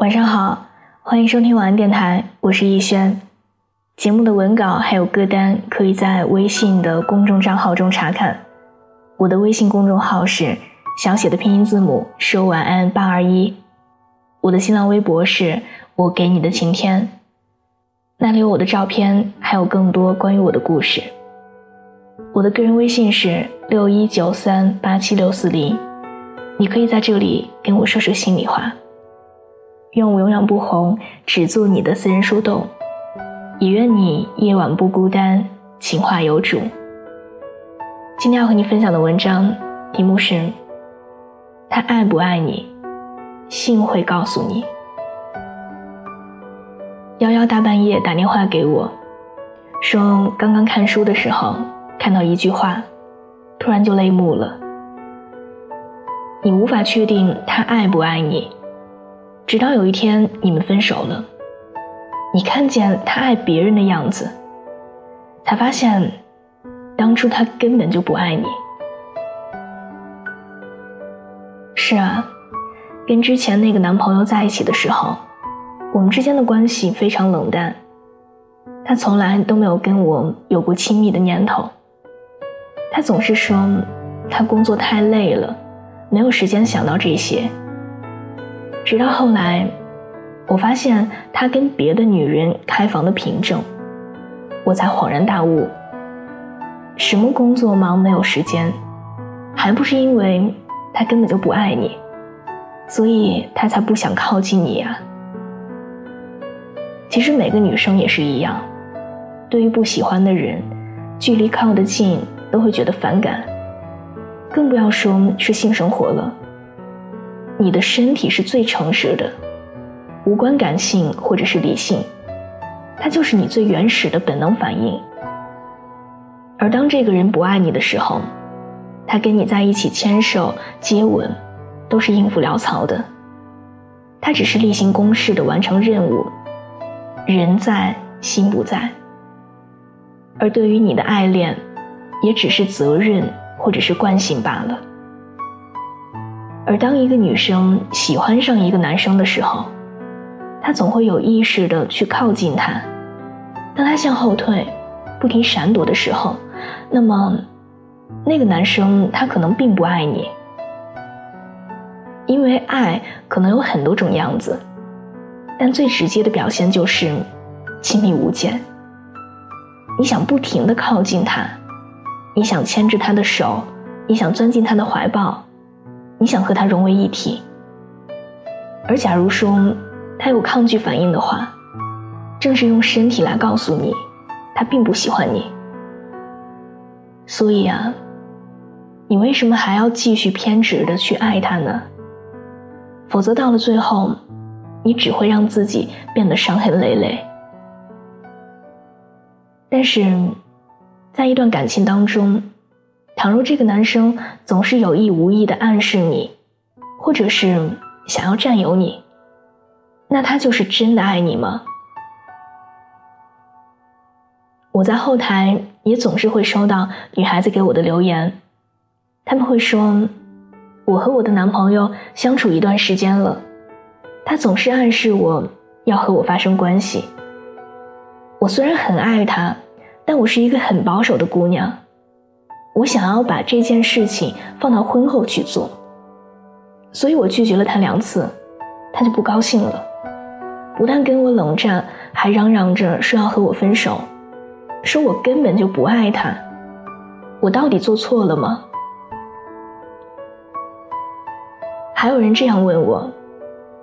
晚上好，欢迎收听晚安电台，我是逸轩。节目的文稿还有歌单可以在微信的公众账号中查看。我的微信公众号是小写的拼音字母说晚安八二一。我的新浪微博是我给你的晴天，那里有我的照片，还有更多关于我的故事。我的个人微信是六一九三八七六四零，你可以在这里跟我说说心里话。愿我永远不红，只做你的私人树洞。也愿你夜晚不孤单，情话有主。今天要和你分享的文章题目是：他爱不爱你，信会告诉你。幺幺大半夜打电话给我，说刚刚看书的时候看到一句话，突然就泪目了。你无法确定他爱不爱你，直到有一天你们分手了。你看见他爱别人的样子，才发现，当初他根本就不爱你。是啊，跟之前那个男朋友在一起的时候，我们之间的关系非常冷淡，他从来都没有跟我有过亲密的念头。他总是说，他工作太累了，没有时间想到这些。直到后来。我发现他跟别的女人开房的凭证，我才恍然大悟。什么工作忙没有时间，还不是因为他根本就不爱你，所以他才不想靠近你呀。其实每个女生也是一样，对于不喜欢的人，距离靠得近都会觉得反感，更不要说是性生活了。你的身体是最诚实的。无关感性或者是理性，它就是你最原始的本能反应。而当这个人不爱你的时候，他跟你在一起牵手、接吻，都是应付潦草的。他只是例行公事的完成任务，人在心不在。而对于你的爱恋，也只是责任或者是惯性罢了。而当一个女生喜欢上一个男生的时候，他总会有意识的去靠近他，当他向后退，不停闪躲的时候，那么，那个男生他可能并不爱你，因为爱可能有很多种样子，但最直接的表现就是亲密无间。你想不停的靠近他，你想牵着他的手，你想钻进他的怀抱，你想和他融为一体。而假如说，他有抗拒反应的话，正是用身体来告诉你，他并不喜欢你。所以啊，你为什么还要继续偏执的去爱他呢？否则到了最后，你只会让自己变得伤痕累累。但是，在一段感情当中，倘若这个男生总是有意无意的暗示你，或者是想要占有你。那他就是真的爱你吗？我在后台也总是会收到女孩子给我的留言，他们会说，我和我的男朋友相处一段时间了，他总是暗示我要和我发生关系。我虽然很爱他，但我是一个很保守的姑娘，我想要把这件事情放到婚后去做，所以我拒绝了他两次，他就不高兴了。不但跟我冷战，还嚷嚷着说要和我分手，说我根本就不爱他。我到底做错了吗？还有人这样问我：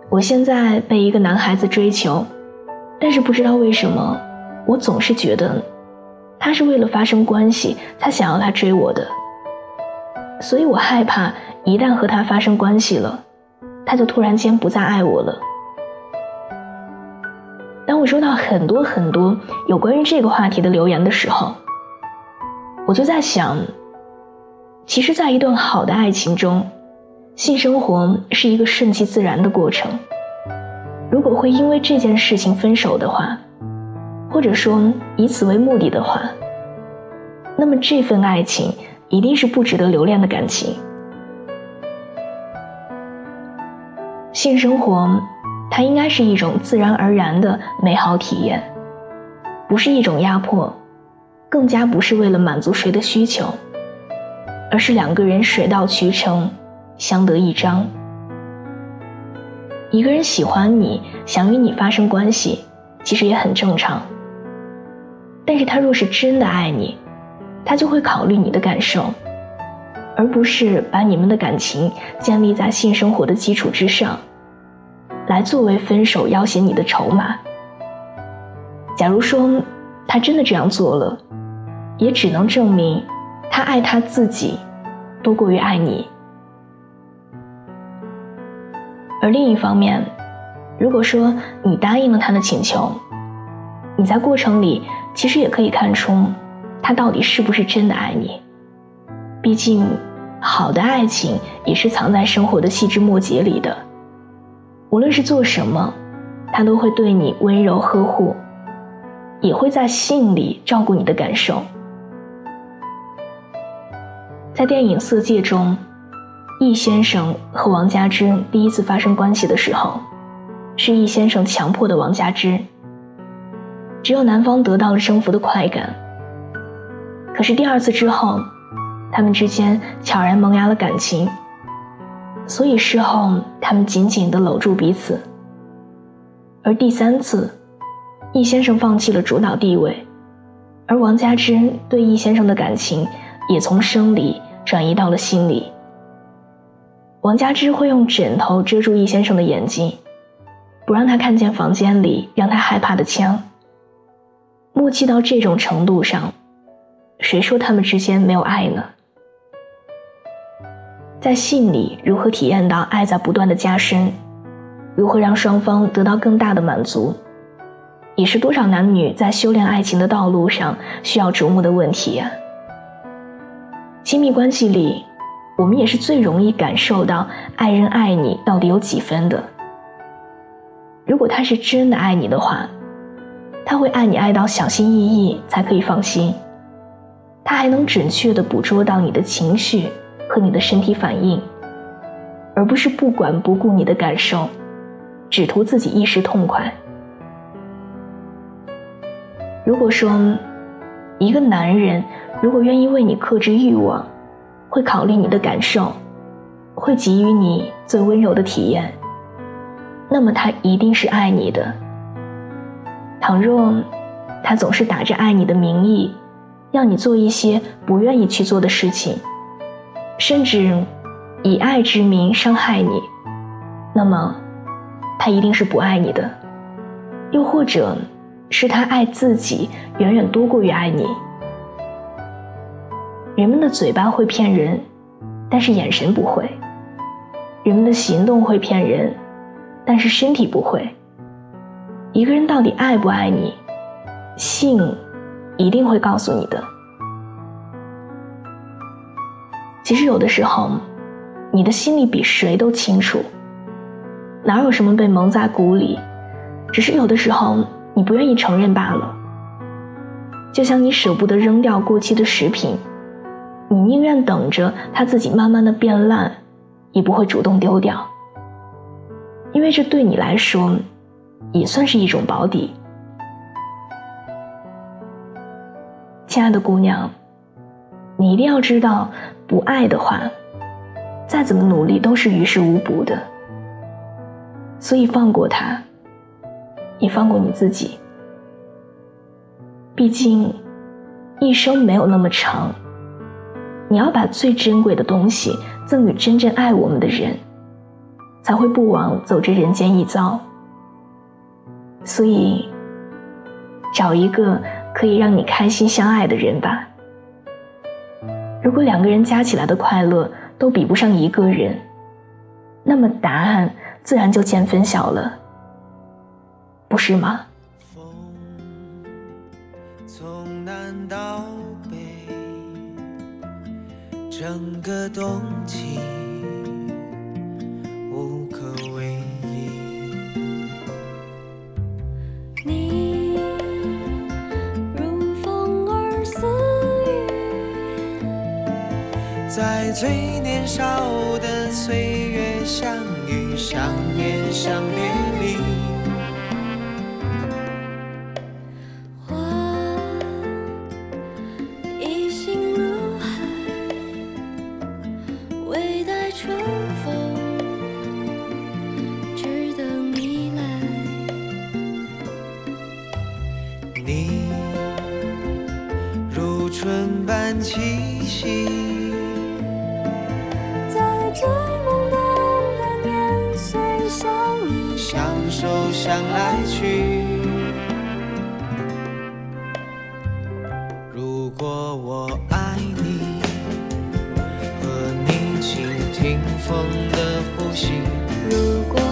我现在被一个男孩子追求，但是不知道为什么，我总是觉得他是为了发生关系才想要来追我的，所以我害怕一旦和他发生关系了，他就突然间不再爱我了。当我收到很多很多有关于这个话题的留言的时候，我就在想，其实，在一段好的爱情中，性生活是一个顺其自然的过程。如果会因为这件事情分手的话，或者说以此为目的的话，那么这份爱情一定是不值得留恋的感情。性生活。它应该是一种自然而然的美好体验，不是一种压迫，更加不是为了满足谁的需求，而是两个人水到渠成，相得益彰。一个人喜欢你，想与你发生关系，其实也很正常。但是他若是真的爱你，他就会考虑你的感受，而不是把你们的感情建立在性生活的基础之上，来作为分手要挟你的筹码。假如说他真的这样做了，也只能证明他爱他自己多过于爱你。而另一方面，如果说你答应了他的请求，你在过程里其实也可以看出，他到底是不是真的爱你。毕竟，好的爱情也是藏在生活的细枝末节里的。无论是做什么，他都会对你温柔呵护，也会在心里照顾你的感受。在电影《色戒》中。易先生和王佳芝第一次发生关系的时候，是易先生强迫的王佳芝。只有男方得到了征服的快感。可是第二次之后，他们之间悄然萌芽了感情，所以事后他们紧紧地搂住彼此。而第三次，易先生放弃了主导地位，而王佳芝对易先生的感情也从生理转移到了心理。王佳芝会用枕头遮住易先生的眼睛，不让他看见房间里让他害怕的枪。默契到这种程度上，谁说他们之间没有爱呢？在信里如何体验到爱在不断的加深，如何让双方得到更大的满足，也是多少男女在修炼爱情的道路上需要琢磨的问题呀。亲密关系里。我们也是最容易感受到爱人爱你到底有几分的。如果他是真的爱你的话，他会爱你爱到小心翼翼才可以放心。他还能准确地捕捉到你的情绪和你的身体反应，而不是不管不顾你的感受，只图自己一时痛快。如果说，一个男人如果愿意为你克制欲望，会考虑你的感受，会给予你最温柔的体验，那么他一定是爱你的。倘若他总是打着爱你的名义，让你做一些不愿意去做的事情，甚至以爱之名伤害你，那么他一定是不爱你的，又或者是他爱自己远远多过于爱你。人们的嘴巴会骗人，但是眼神不会；人们的行动会骗人，但是身体不会。一个人到底爱不爱你，性一定会告诉你的。其实有的时候，你的心里比谁都清楚，哪有什么被蒙在鼓里，只是有的时候你不愿意承认罢了。就像你舍不得扔掉过期的食品。你宁愿等着它自己慢慢的变烂，也不会主动丢掉，因为这对你来说，也算是一种保底。亲爱的姑娘，你一定要知道，不爱的话，再怎么努力都是于事无补的。所以放过他，也放过你自己。毕竟，一生没有那么长。你要把最珍贵的东西赠予真正爱我们的人，才会不枉走这人间一遭。所以，找一个可以让你开心相爱的人吧。如果两个人加起来的快乐都比不上一个人，那么答案自然就见分晓了，不是吗？从南到北整个冬季无可为在最年少的岁月相遇相念相别离。来去。如果我爱你，和你倾听风的呼吸。如果。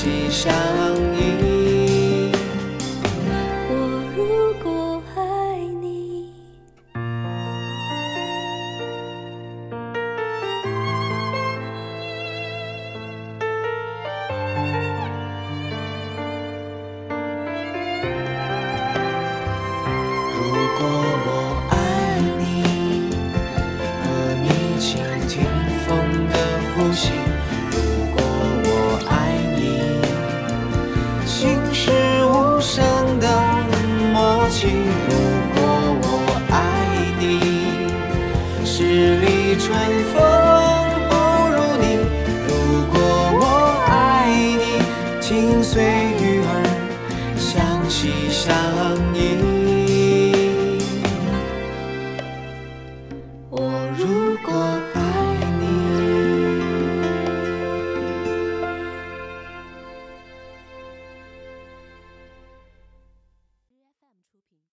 息相依。我如果爱你，如果。